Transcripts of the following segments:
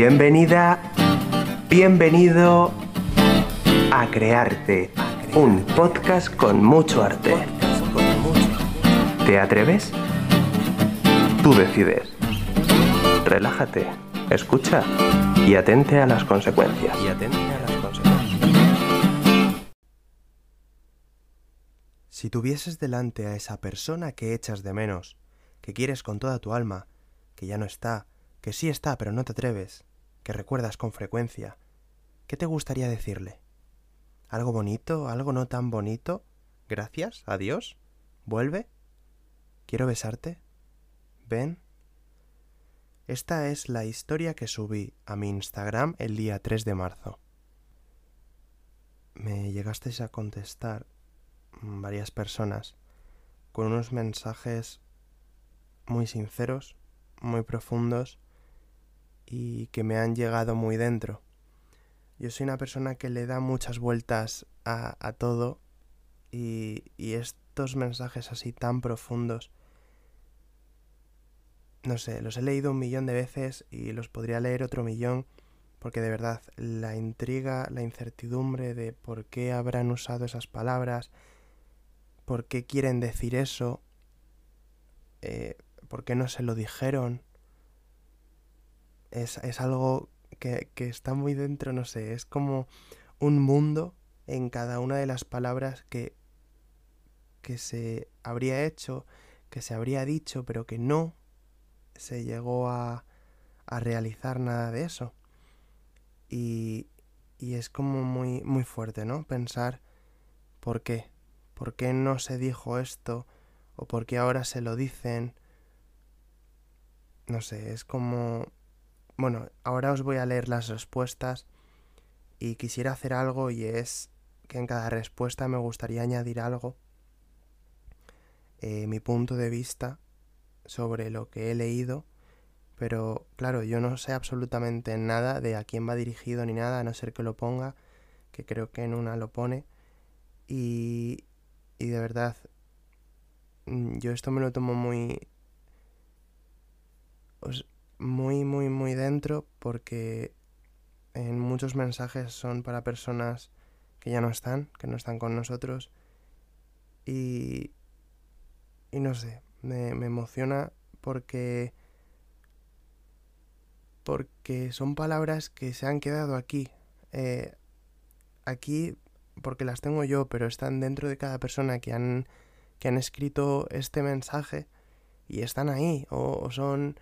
Bienvenida, bienvenido a Crearte, un podcast con mucho arte. ¿Te atreves? Tú decides. Relájate, escucha y atente a las consecuencias. Y atente a las consecuencias. Si tuvieses delante a esa persona que echas de menos, que quieres con toda tu alma, que ya no está, que sí está pero no te atreves, que recuerdas con frecuencia, ¿qué te gustaría decirle? ¿Algo bonito? ¿Algo no tan bonito? ¿Gracias? ¿Adiós? ¿Vuelve? ¿Quiero besarte? ¿Ven? Esta es la historia que subí a mi Instagram el día 3 de marzo. Me llegasteis a contestar varias personas con unos mensajes muy sinceros, muy profundos y que me han llegado muy dentro. Yo soy una persona que le da muchas vueltas a, a todo y, y estos mensajes así tan profundos, no sé, los he leído un millón de veces y los podría leer otro millón porque de verdad la intriga, la incertidumbre de por qué habrán usado esas palabras, por qué quieren decir eso, eh, por qué no se lo dijeron, es, es algo que, que está muy dentro, no sé, es como un mundo en cada una de las palabras que, que se habría hecho, que se habría dicho, pero que no se llegó a, a realizar nada de eso. Y, y es como muy, muy fuerte, ¿no? Pensar por qué, por qué no se dijo esto, o por qué ahora se lo dicen. No sé, es como bueno, ahora os voy a leer las respuestas y quisiera hacer algo y es que en cada respuesta me gustaría añadir algo, eh, mi punto de vista sobre lo que he leído, pero claro, yo no sé absolutamente nada de a quién va dirigido ni nada, a no ser que lo ponga, que creo que en una lo pone, y, y de verdad, mm, yo esto me lo tomo muy... Os, muy, muy, muy dentro porque en muchos mensajes son para personas que ya no están, que no están con nosotros. Y, y no sé, me, me emociona porque porque son palabras que se han quedado aquí, eh, aquí porque las tengo yo, pero están dentro de cada persona que han, que han escrito este mensaje y están ahí, o, o son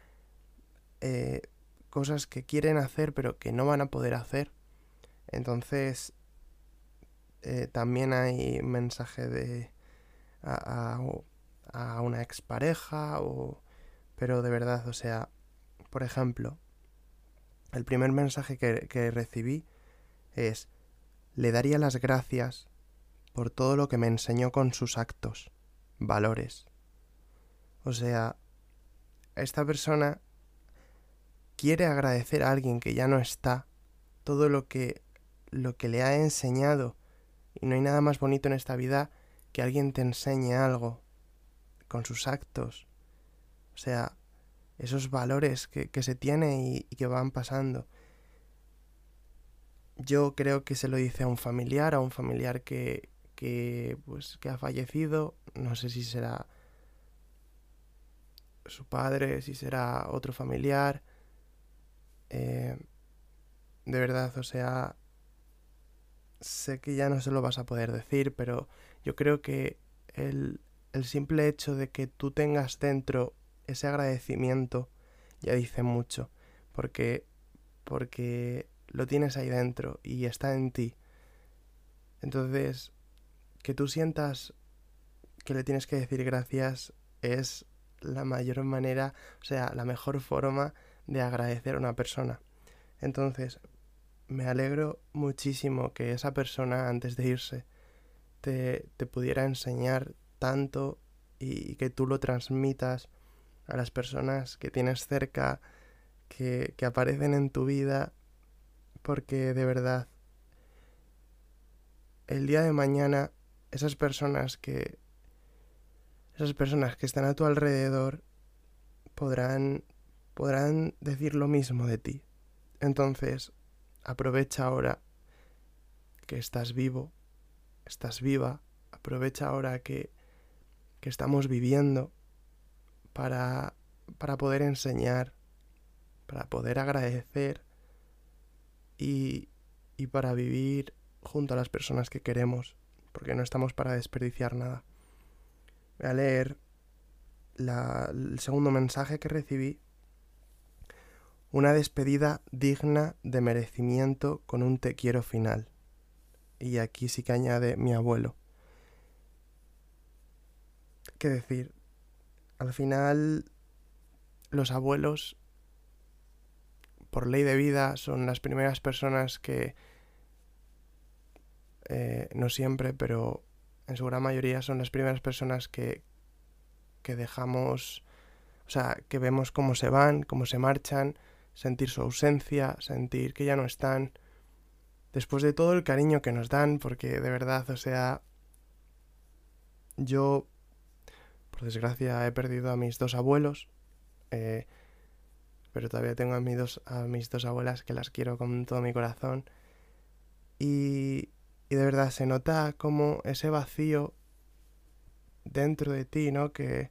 eh, cosas que quieren hacer pero que no van a poder hacer. Entonces, eh, también hay mensaje de a, a, a una expareja o... Pero de verdad, o sea, por ejemplo, el primer mensaje que, que recibí es, le daría las gracias por todo lo que me enseñó con sus actos, valores. O sea, esta persona quiere agradecer a alguien que ya no está todo lo que lo que le ha enseñado y no hay nada más bonito en esta vida que alguien te enseñe algo con sus actos. O sea esos valores que, que se tiene y, que van pasando. Yo creo que se lo dice a un familiar a un familiar que que pues que ha fallecido. No sé si será su padre si será otro familiar eh, de verdad, o sea, sé que ya no se lo vas a poder decir, pero yo creo que el, el simple hecho de que tú tengas dentro ese agradecimiento ya dice mucho, porque, porque lo tienes ahí dentro y está en ti. Entonces, que tú sientas que le tienes que decir gracias es la mayor manera, o sea, la mejor forma de agradecer a una persona. Entonces, me alegro muchísimo que esa persona antes de irse te, te pudiera enseñar tanto y, que tú lo transmitas a las personas que tienes cerca, que, que aparecen en tu vida, porque de verdad, el día de mañana, esas personas que esas personas que están a tu alrededor podrán podrán decir lo mismo de ti. Entonces, aprovecha ahora que estás vivo, estás viva, aprovecha ahora que, que estamos viviendo para, para poder enseñar, para poder agradecer y, y para vivir junto a las personas que queremos, porque no estamos para desperdiciar nada. Voy a leer el segundo mensaje que recibí. Una despedida digna de merecimiento con un te quiero final. Y aquí sí que añade mi abuelo. ¿Qué decir? Al final, los abuelos, por ley de vida, son las primeras personas que, eh, no siempre, pero en su gran mayoría son las primeras personas que, que dejamos, o sea, que vemos cómo se van, cómo se marchan, sentir su ausencia, sentir que ya no están, después de todo el cariño que nos dan, porque de verdad, o sea, yo, por desgracia, he perdido a mis dos abuelos, eh, pero todavía tengo a, mis dos, a mis dos abuelas que las quiero con todo mi corazón. Y, y de verdad se nota como ese vacío dentro de ti, ¿no? Que,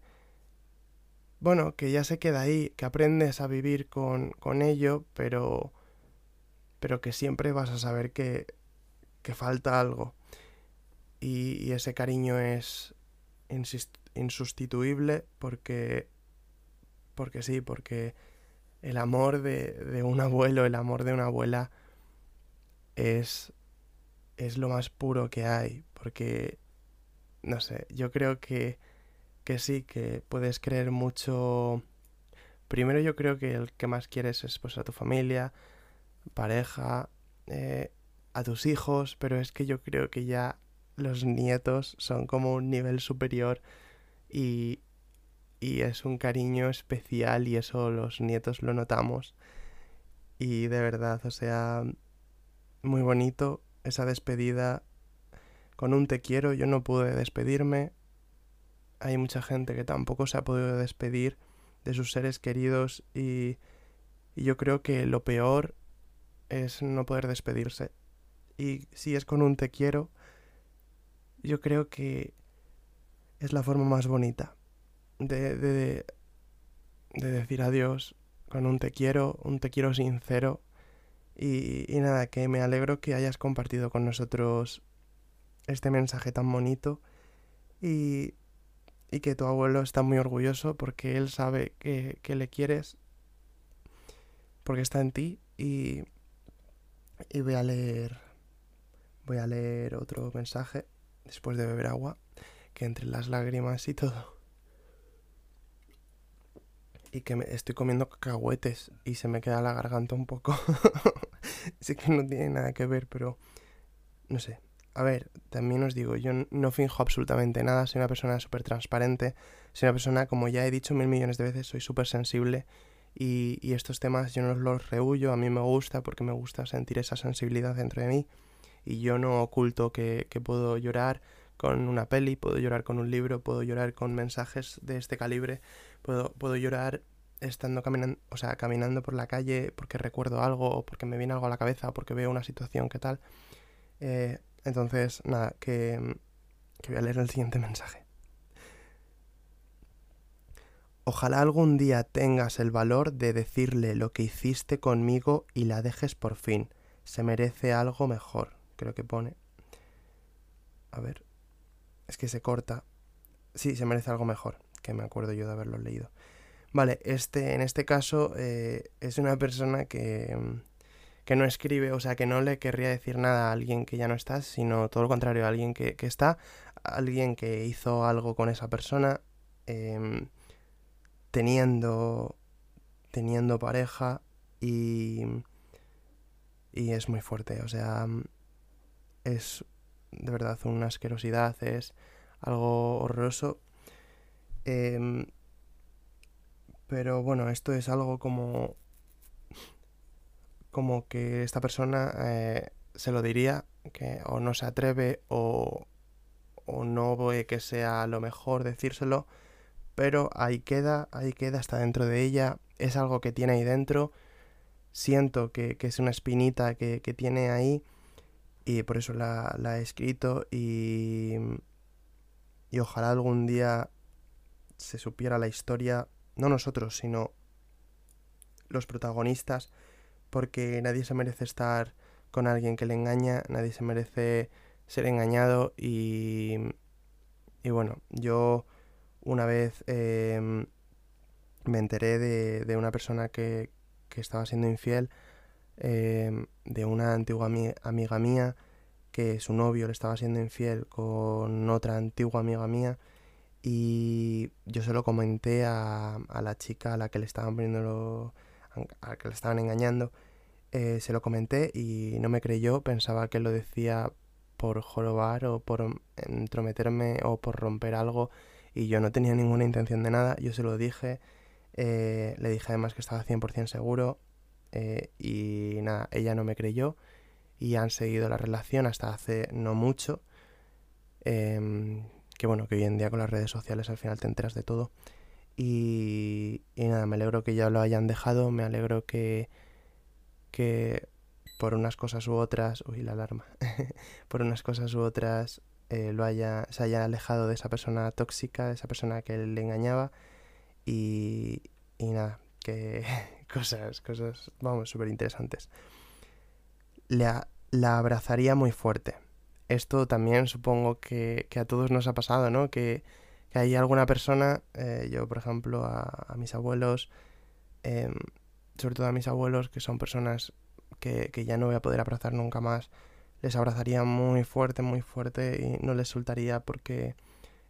bueno, que ya se queda ahí, que aprendes a vivir con, con ello, pero, pero que siempre vas a saber que, que falta algo. Y, y, ese cariño es insustituible porque, porque sí, porque el amor de, de un abuelo, el amor de una abuela es, es lo más puro que hay, porque no sé, yo creo que, que sí, que puedes creer mucho... Primero yo creo que el que más quieres es pues a tu familia, pareja, eh, a tus hijos, pero es que yo creo que ya los nietos son como un nivel superior y, y es un cariño especial y eso los nietos lo notamos. Y de verdad, o sea, muy bonito esa despedida con un te quiero yo no pude despedirme. Hay mucha gente que tampoco se ha podido despedir de sus seres queridos y, y yo creo que lo peor es no poder despedirse. Y si es con un te quiero, yo creo que es la forma más bonita de, de, de decir adiós con un te quiero, un te quiero sincero. Y, y, nada, que me alegro que hayas compartido con nosotros este mensaje tan bonito y, y que tu abuelo está muy orgulloso porque él sabe que, que le quieres, porque está en ti y, y voy a leer voy a leer otro mensaje después de beber agua que entre las lágrimas y todo. Y que me estoy comiendo cacahuetes y se me queda la garganta un poco. Sé que no tiene nada que ver pero no sé a ver, también os digo, yo no finjo absolutamente nada, soy una persona súper transparente, soy una persona, como ya he dicho mil millones de veces, soy súper sensible y, estos temas yo no los rehuyo, a mí me gusta porque me gusta sentir esa sensibilidad dentro de mí y yo no oculto que, que puedo llorar con una peli, puedo llorar con un libro, puedo llorar con mensajes de este calibre, puedo, puedo llorar estando caminando, o sea, caminando por la calle porque recuerdo algo o porque me viene algo a la cabeza o porque veo una situación que tal. Eh, entonces, nada, que, que voy a leer el siguiente mensaje. Ojalá algún día tengas el valor de decirle lo que hiciste conmigo y la dejes por fin. Se merece algo mejor, creo que pone. A ver. Es que se corta. Sí, se merece algo mejor, que me acuerdo yo de haberlo leído. Vale, este, en este caso eh, es una persona que, que no escribe, o sea, que no le querría decir nada a alguien que ya no está, sino todo lo contrario, a alguien que, que está, alguien que hizo algo con esa persona, eh, teniendo, teniendo pareja y, y es muy fuerte, o sea, es de verdad una asquerosidad, es algo horroroso. Eh, pero bueno, esto es algo como como que esta persona eh, se lo diría, que o no se atreve o, o no ve que sea lo mejor decírselo, pero ahí queda, ahí queda, está dentro de ella, es algo que tiene ahí dentro, siento que, es una espinita que, tiene ahí y por eso la, he escrito y, y ojalá algún día se supiera la historia, no nosotros, sino los protagonistas, porque nadie se merece estar con alguien que le engaña, nadie se merece ser engañado y, y bueno, yo una vez em, me enteré de, de una persona que, que, estaba siendo infiel, em, de una antigua amiga mía, que su novio le estaba siendo infiel con otra antigua amiga mía y yo se lo comenté a, a la chica a la que le estaban poniendo a la que le estaban engañando eh, se lo comenté y no me creyó. Pensaba que lo decía por jorobar o por entrometerme o por romper algo y yo no tenía ninguna intención de nada. Yo se lo dije eh, le dije además que estaba 100% seguro eh, y nada ella no me creyó y han seguido la relación hasta hace no mucho. Em, que bueno, que hoy en día con las redes sociales al final te enteras de todo. Y, nada, me alegro que ya lo hayan dejado, me alegro que, que por unas cosas u otras, uy, la alarma, por unas cosas u otras eh, lo haya, se haya alejado de esa persona tóxica, de esa persona que le engañaba y, y nada, que cosas, cosas, vamos, súper interesantes. La, la abrazaría muy fuerte, esto también supongo que, a todos nos ha pasado, ¿no? Que, hay alguna persona, eh, yo por ejemplo a, mis abuelos, em, sobre todo a mis abuelos, que son personas que, ya no voy a poder abrazar nunca más, les abrazaría muy fuerte, muy fuerte y no les soltaría porque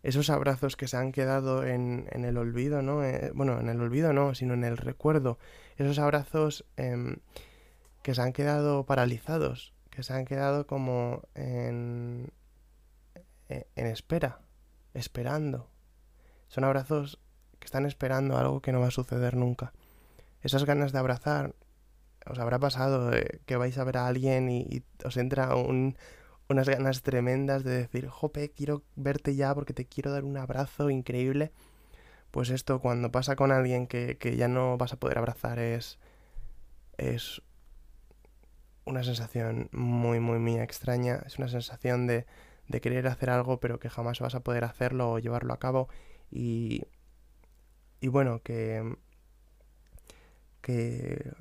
esos abrazos que se han quedado en, el olvido, ¿no? Eh, bueno, en el olvido no, sino en el recuerdo, esos abrazos em, que se han quedado paralizados que se han quedado como en, e, en espera, esperando. Son abrazos que están esperando algo que no va a suceder nunca. Esas ganas de abrazar, os habrá pasado que vais a ver a alguien y, os entra unas ganas tremendas de decir, jope, quiero verte ya porque te quiero dar un abrazo increíble. Pues esto cuando pasa con alguien que, que ya no vas a poder abrazar es, es una sensación muy, muy, muy extraña. Es una sensación de, de querer hacer algo pero que jamás vas a poder hacerlo o llevarlo a cabo. Y, y bueno, que, que,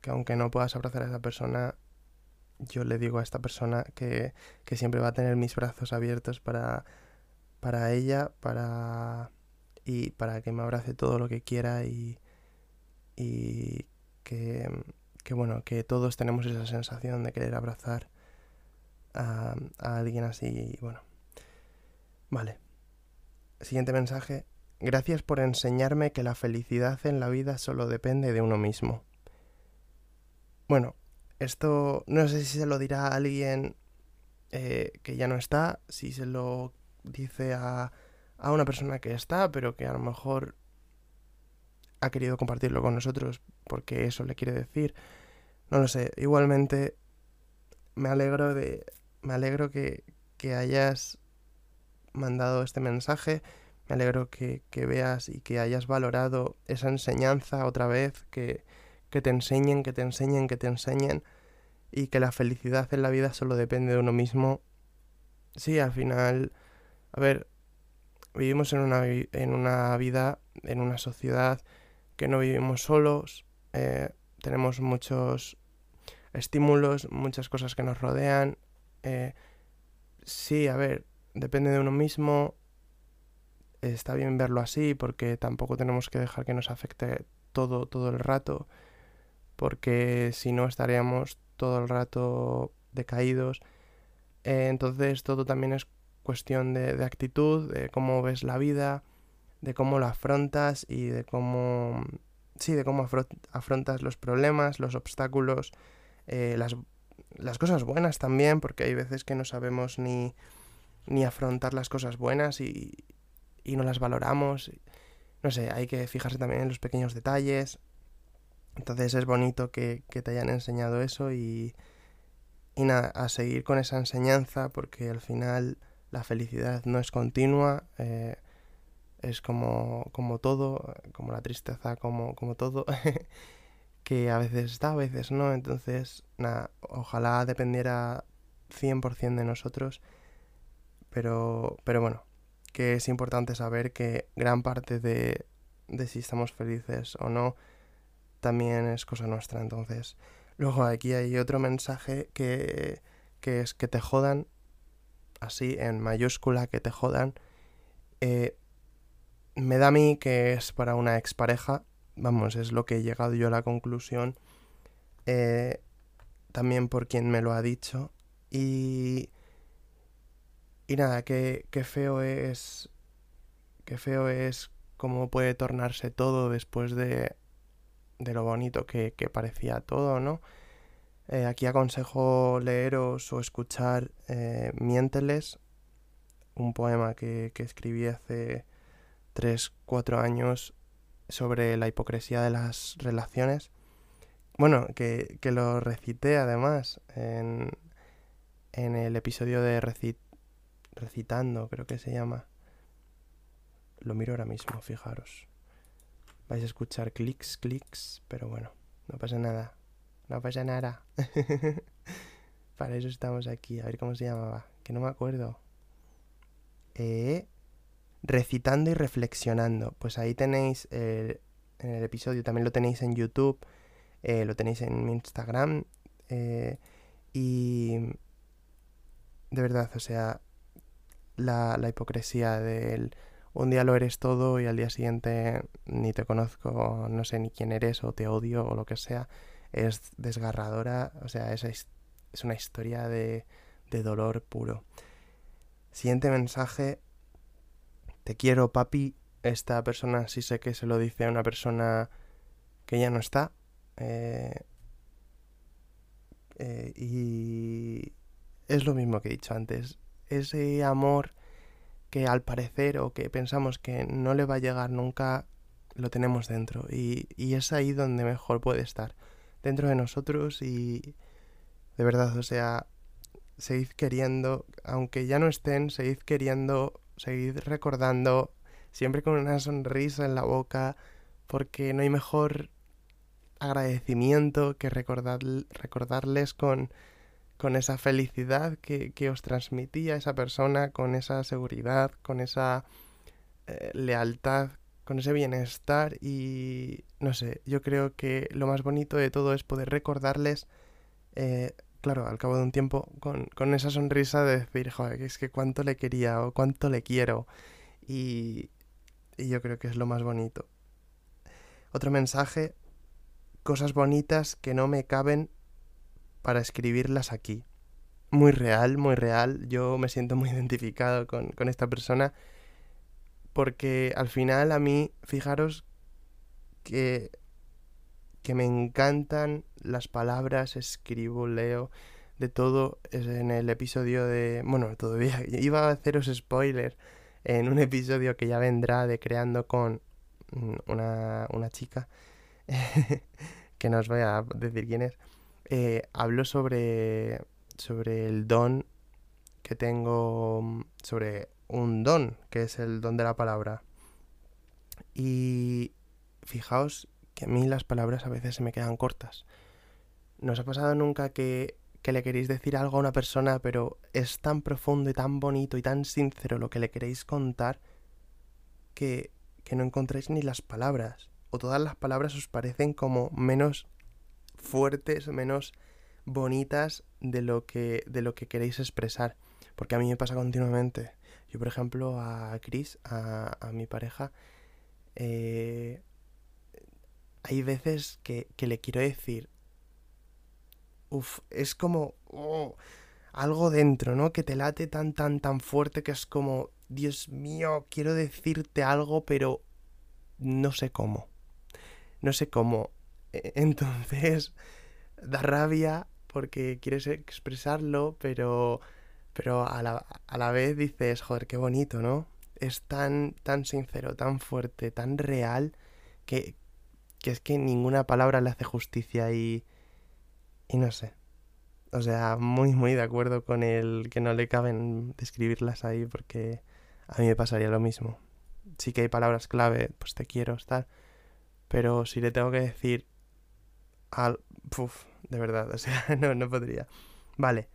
que aunque no puedas abrazar a esa persona, yo le digo a esta persona que, que siempre va a tener mis brazos abiertos para, para ella, para y para que me abrace todo lo que quiera y, y que, que bueno, que todos tenemos esa sensación de querer abrazar a, alguien así y bueno. Vale. Siguiente mensaje. Gracias por enseñarme que la felicidad en la vida solo depende de uno mismo. Bueno, esto no sé si se lo dirá a alguien eh, que ya no está, si se lo dice a, a una persona que está, pero que a lo mejor ha querido compartirlo con nosotros porque eso le quiere decir. No lo sé, igualmente me alegro de. Me alegro que, que hayas mandado este mensaje. Me alegro que, que, veas y que hayas valorado esa enseñanza otra vez, que, que te enseñen, que te enseñen, que te enseñen, y que la felicidad en la vida solo depende de uno mismo. Sí, al final, a ver, vivimos en una, en una vida, en una sociedad que no vivimos solos, eh, tenemos muchos estímulos, muchas cosas que nos rodean. Eh, sí, a ver, depende de uno mismo. Está bien verlo así porque tampoco tenemos que dejar que nos afecte todo, todo el rato. Porque si no estaríamos todo el rato decaídos. Eh, entonces todo también es cuestión de, de actitud, de cómo ves la vida, de cómo la afrontas y de cómo sí, de cómo afrontas los problemas, los obstáculos, eh, las, las, cosas buenas también, porque hay veces que no sabemos ni, ni afrontar las cosas buenas y, y no las valoramos. No sé, hay que fijarse también en los pequeños detalles. Entonces es bonito que, que te hayan enseñado eso y, y nada, a seguir con esa enseñanza porque al final la felicidad no es continua. Eh, es como, como todo, como la tristeza, como, como todo, que a veces está, a veces no. Entonces, nada, ojalá dependiera 100% de nosotros. Pero, pero bueno, que es importante saber que gran parte de, de si estamos felices o no también es cosa nuestra. Entonces, luego aquí hay otro mensaje que, que es que te jodan, así en mayúscula, que te jodan. Eh, me da a mí que es para una expareja, vamos, es lo que he llegado yo a la conclusión, eh, también por quien me lo ha dicho. Y, y nada, qué, qué feo es, qué feo es cómo puede tornarse todo después de, de lo bonito que, que parecía todo, ¿no? Eh, aquí aconsejo leeros o escuchar eh, Miénteles, un poema que, que escribí hace 3, 4 años sobre la hipocresía de las relaciones. Bueno, que, que lo recité además en, en el episodio de recit, Recitando, creo que se llama. Lo miro ahora mismo, fijaros. Vais a escuchar clics, clics, pero bueno, no pasa nada. No pasa nada. Para eso estamos aquí. A ver cómo se llamaba. Que no me acuerdo. Eh, recitando y reflexionando. Pues ahí tenéis eh, en el episodio, también lo tenéis en YouTube, eh, lo tenéis en mi Instagram. Eh, y de verdad, o sea, la, la hipocresía del un día lo eres todo y al día siguiente ni te conozco, no sé ni quién eres o te odio o lo que sea, es desgarradora, o sea, es, es una historia de, de dolor puro. Siguiente mensaje, te quiero papi, esta persona sí sé que se lo dice a una persona que ya no está. Eh, eh, y es lo mismo que he dicho antes. Ese amor que al parecer o que pensamos que no le va a llegar nunca, lo tenemos dentro. Y, y es ahí donde mejor puede estar. Dentro de nosotros y de verdad, o sea, seguid queriendo, aunque ya no estén, seguid queriendo, seguid recordando, siempre con una sonrisa en la boca, porque no hay mejor agradecimiento que recordar, recordarles con con esa felicidad que, que, os transmitía esa persona, con esa seguridad, con esa eh, lealtad, con ese bienestar y no sé, yo creo que lo más bonito de todo es poder recordarles, eh, claro, al cabo de un tiempo, con, con esa sonrisa de decir, joder, es que cuánto le quería o cuánto le quiero y, y yo creo que es lo más bonito. Otro mensaje, cosas bonitas que no me caben para escribirlas aquí. Muy real, muy real. Yo me siento muy identificado con, con esta persona porque al final a mí, fijaros que, que me encantan las palabras, escribo, leo, de todo en el episodio de... Bueno, todavía iba a haceros spoiler en un episodio que ya vendrá de Creando con una, una chica, que no os voy a decir quién es eh, hablo sobre, sobre el don que tengo, sobre un don, que es el don de la palabra. Y fijaos que a mí las palabras a veces se me quedan cortas. ¿Nos ha pasado nunca que, que le queréis decir algo a una persona, pero es tan profundo y tan bonito y tan sincero lo que le queréis contar que, que no encontráis ni las palabras? O todas las palabras os parecen como menos fuertes, menos bonitas de lo que, de lo que queréis expresar. Porque a mí me pasa continuamente. Yo, por ejemplo, a Chris, a, a mi pareja, eh, hay veces que, que, le quiero decir, uff, es como oh, algo dentro, ¿no? Que te late tan, tan, tan fuerte que es como, Dios mío, quiero decirte algo, pero no sé cómo. No sé cómo. E-, entonces, da rabia porque quieres expresarlo, pero, pero a, la, a la vez dices, joder, qué bonito, ¿no? Es tan, tan sincero, tan fuerte, tan real, que, que es que ninguna palabra le hace justicia y, y no sé. O sea, muy, muy de acuerdo con el que no le caben describirlas ahí porque a mí me pasaría lo mismo. Sí que hay palabras clave, pues te quiero, estar. Pero si le tengo que decir al... De verdad, o sea, no, no podría. Vale.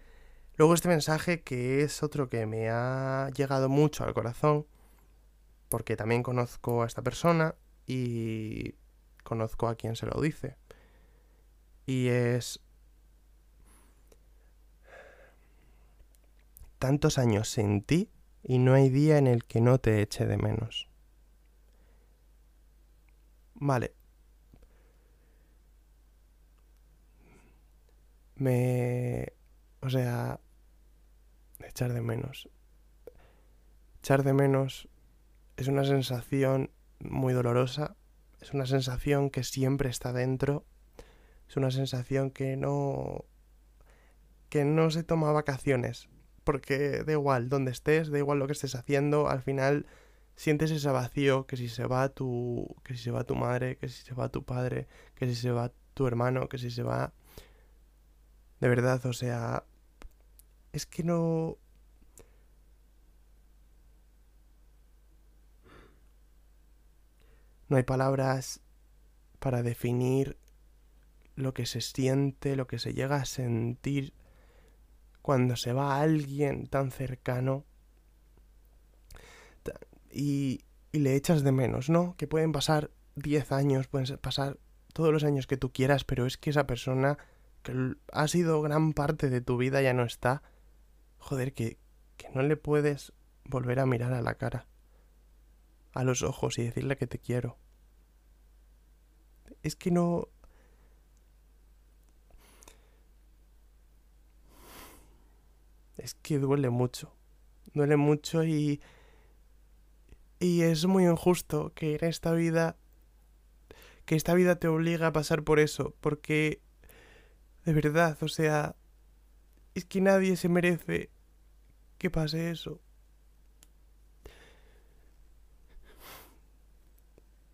Luego este mensaje que es otro que me ha llegado mucho al corazón, porque también conozco a esta persona y conozco a quien se lo dice. Y es... Tantos años sin ti y no hay día en el que no te eche de menos. Vale. Me... O sea... Echar de menos. Echar de menos es una sensación muy dolorosa. Es una sensación que siempre está dentro. Es una sensación que no... que no se toma vacaciones. Porque da igual donde estés, da igual lo que estés haciendo, al final sientes ese vacío que si se va tu que si se va tu madre, que si se va tu padre, que si se va tu hermano, que si se va de verdad, o sea, es que no no hay palabras para definir lo que se siente, lo que se llega a sentir cuando se va alguien tan cercano y, le echas de menos, ¿no? Que pueden pasar 10 años, pueden pasar todos los años que tú quieras, pero es que esa persona que ha sido gran parte de tu vida ya no está. Joder, que, que no le puedes volver a mirar a la cara, a los ojos y decirle que te quiero. Es que no... Es que duele mucho. Duele mucho y y es muy injusto que en esta vida, que esta vida te obliga a pasar por eso, porque de verdad, o sea, es que nadie se merece que pase eso.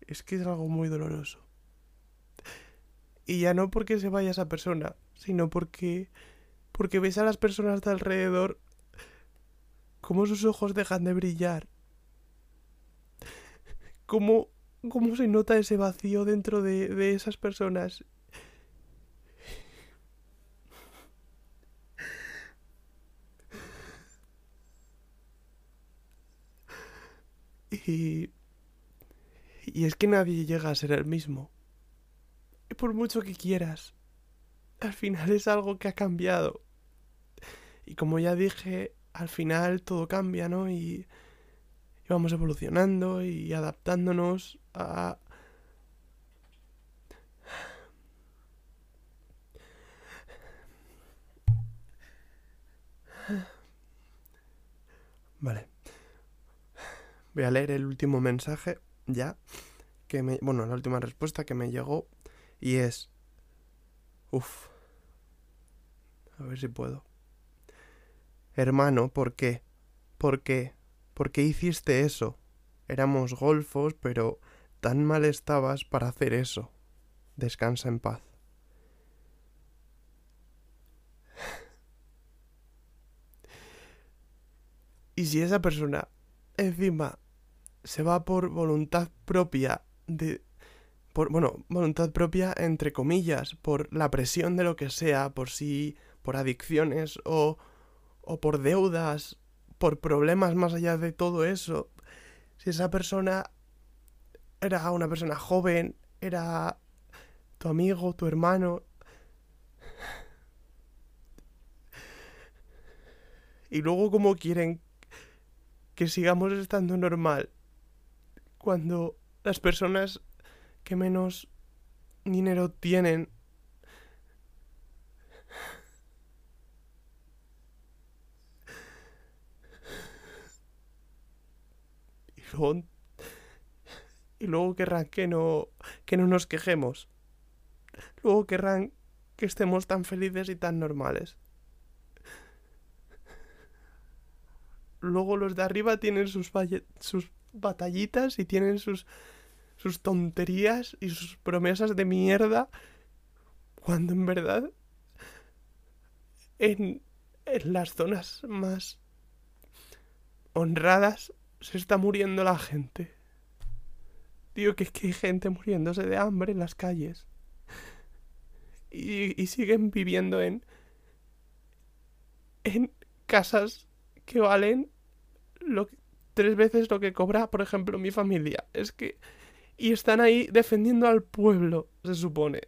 Es que es algo muy doloroso. Y ya no porque se vaya esa persona, sino porque porque ves a las personas de alrededor cómo sus ojos dejan de brillar cómo, cómo se nota ese vacío dentro de, de esas personas. Y, y es que nadie llega a ser el mismo. Y por mucho que quieras, al final es algo que ha cambiado. Y como ya dije, al final todo cambia, ¿no? Y vamos evolucionando y adaptándonos a... Vale. Voy a leer el último mensaje ya. Que me, bueno, la última respuesta que me llegó. Y es... Uf. A ver si puedo. Hermano, ¿por qué? ¿Por qué? ¿Por qué hiciste eso? Éramos golfos, pero tan mal estabas para hacer eso. Descansa en paz. Y si esa persona encima se va por voluntad propia de por bueno, voluntad propia entre comillas, por la presión de lo que sea, por si por adicciones o o por deudas por problemas más allá de todo eso, si esa persona era una persona joven, era tu amigo, tu hermano, y luego cómo quieren que sigamos estando normal cuando las personas que menos dinero tienen y luego querrán que no, que no nos quejemos. Luego querrán que estemos tan felices y tan normales. Luego los de arriba tienen sus, sus batallitas y tienen sus, sus tonterías y sus promesas de mierda. Cuando en verdad en, en las zonas más honradas se está muriendo la gente. Tío, que es que hay gente muriéndose de hambre en las calles. y, y siguen viviendo en, en casas que valen lo que- tres veces lo que cobra, por ejemplo, mi familia. Es que... Y están ahí defendiendo al pueblo, se supone.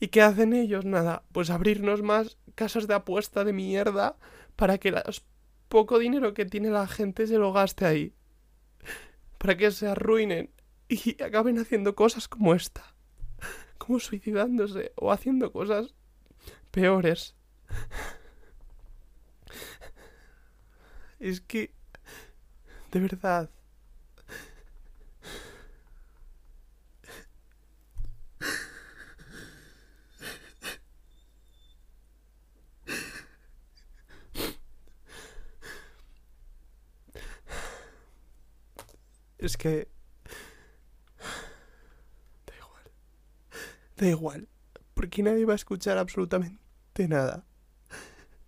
¿Y qué hacen ellos? Nada, pues abrirnos más casas de apuesta de mierda para que el poco dinero que tiene la gente se lo gaste ahí. Para que se arruinen y acaben haciendo cosas como esta. Como suicidándose o haciendo cosas peores. Es que... De verdad. Es que... Da igual. Da igual. Porque nadie va a escuchar absolutamente nada.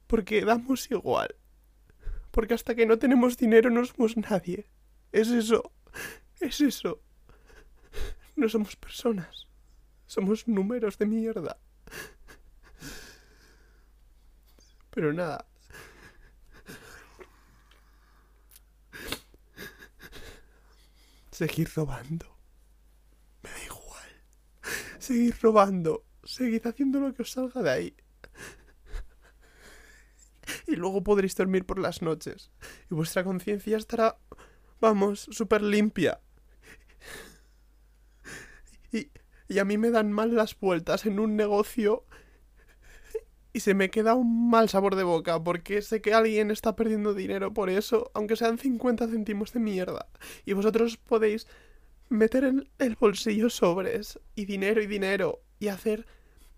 Porque damos igual. Porque hasta que no tenemos dinero no somos nadie. Es eso. Es eso. No somos personas. Somos números de mierda. Pero nada. Seguir robando. Me da igual. Seguir robando. Seguid haciendo lo que os salga de ahí. Y luego podréis dormir por las noches. Y vuestra conciencia estará, vamos, súper limpia. Y, y a mí me dan mal las vueltas en un negocio y se me queda un mal sabor de boca porque sé que alguien está perdiendo dinero por eso, aunque sean 50 céntimos de mierda. Y vosotros podéis meter en el bolsillo sobres y dinero y dinero y hacer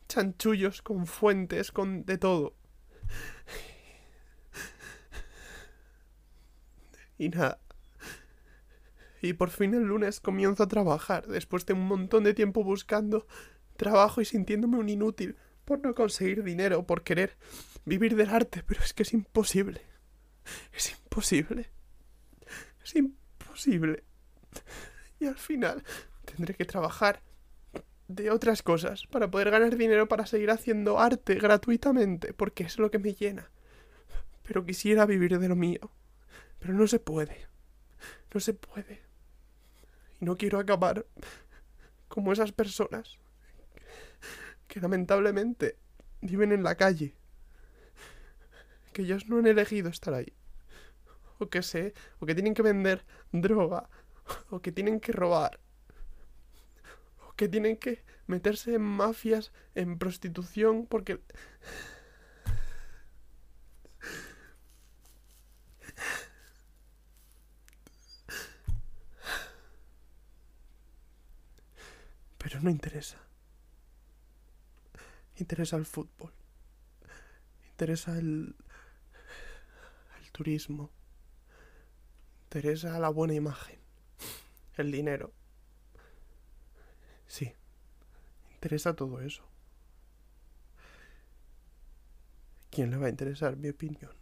chanchullos con fuentes, con de todo. Y nada. Y por fin el lunes comienzo a trabajar, después de un montón de tiempo buscando trabajo y sintiéndome un inútil por no conseguir dinero, por querer vivir del arte, pero es que es imposible. Es imposible. Es imposible. Y al final tendré que trabajar de otras cosas para poder ganar dinero para seguir haciendo arte gratuitamente, porque es lo que me llena. Pero quisiera vivir de lo mío. Pero no se puede. No se puede. Y no quiero acabar como esas personas que lamentablemente viven en la calle. Que ellos no han elegido estar ahí. O que sé, o que tienen que vender droga, o que tienen que robar, o que tienen que meterse en mafias, en prostitución, porque Pero no interesa. Interesa el fútbol. Interesa el. el turismo. Interesa la buena imagen. El dinero. Sí. Interesa todo eso. ¿Quién le va a interesar mi opinión?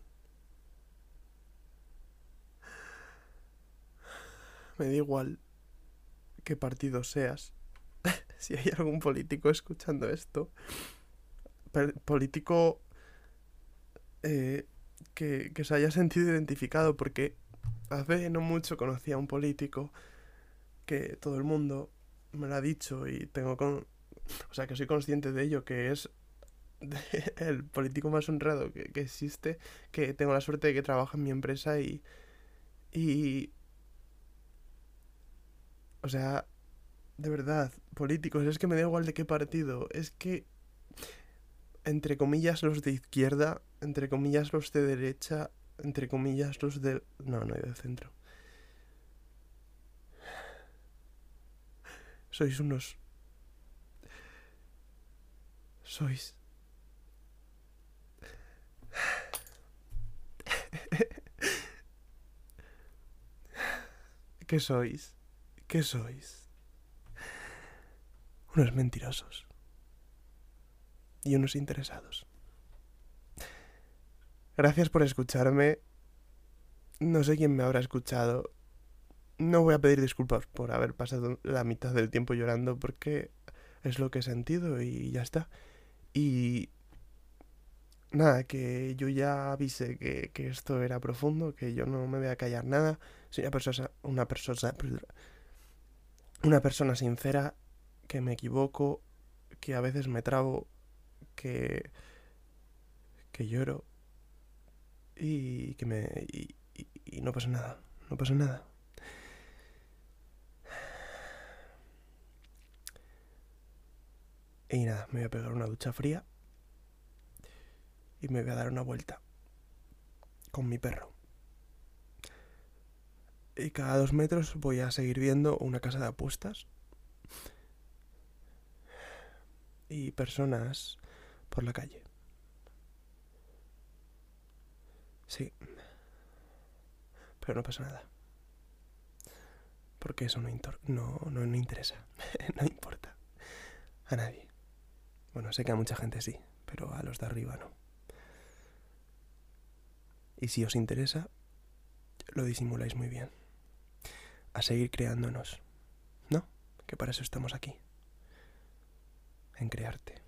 Me da igual qué partido seas si hay algún político escuchando esto, político eh, que, que se haya sentido identificado, porque hace no mucho conocí a un político que todo el mundo me lo ha dicho y tengo con... O sea, que soy consciente de ello, que es el político más honrado que, que existe, que tengo la suerte de que trabaja en mi empresa y... Y... O sea, de verdad, políticos, es que me da igual de qué partido, es que, entre comillas, los de izquierda, entre comillas, los de derecha, entre comillas, los de... No, no hay de centro. Sois unos... Sois... ¿Qué sois? ¿Qué sois? Unos mentirosos. Y unos interesados. Gracias por escucharme. No sé quién me habrá escuchado. No voy a pedir disculpas por haber pasado la mitad del tiempo llorando porque es lo que he sentido y ya está. Y nada, que yo ya avisé que, que, esto era profundo, que yo no me voy a callar nada. Soy una persona, una persona, una persona sincera, que me equivoco, que a veces me trabo, que, que lloro y que me... Y, y, no pasa nada, no pasa nada. Y nada, me voy a pegar una ducha fría y me voy a dar una vuelta con mi perro. Y cada dos metros voy a seguir viendo una casa de apuestas y personas por la calle. Sí. Pero no pasa nada. Porque eso no, no, no, no interesa. no importa. A nadie. Bueno, sé que a mucha gente sí, pero a los de arriba no. Y si os interesa, lo disimuláis muy bien. A seguir creándonos. ¿No? Que para eso estamos aquí. En crearte.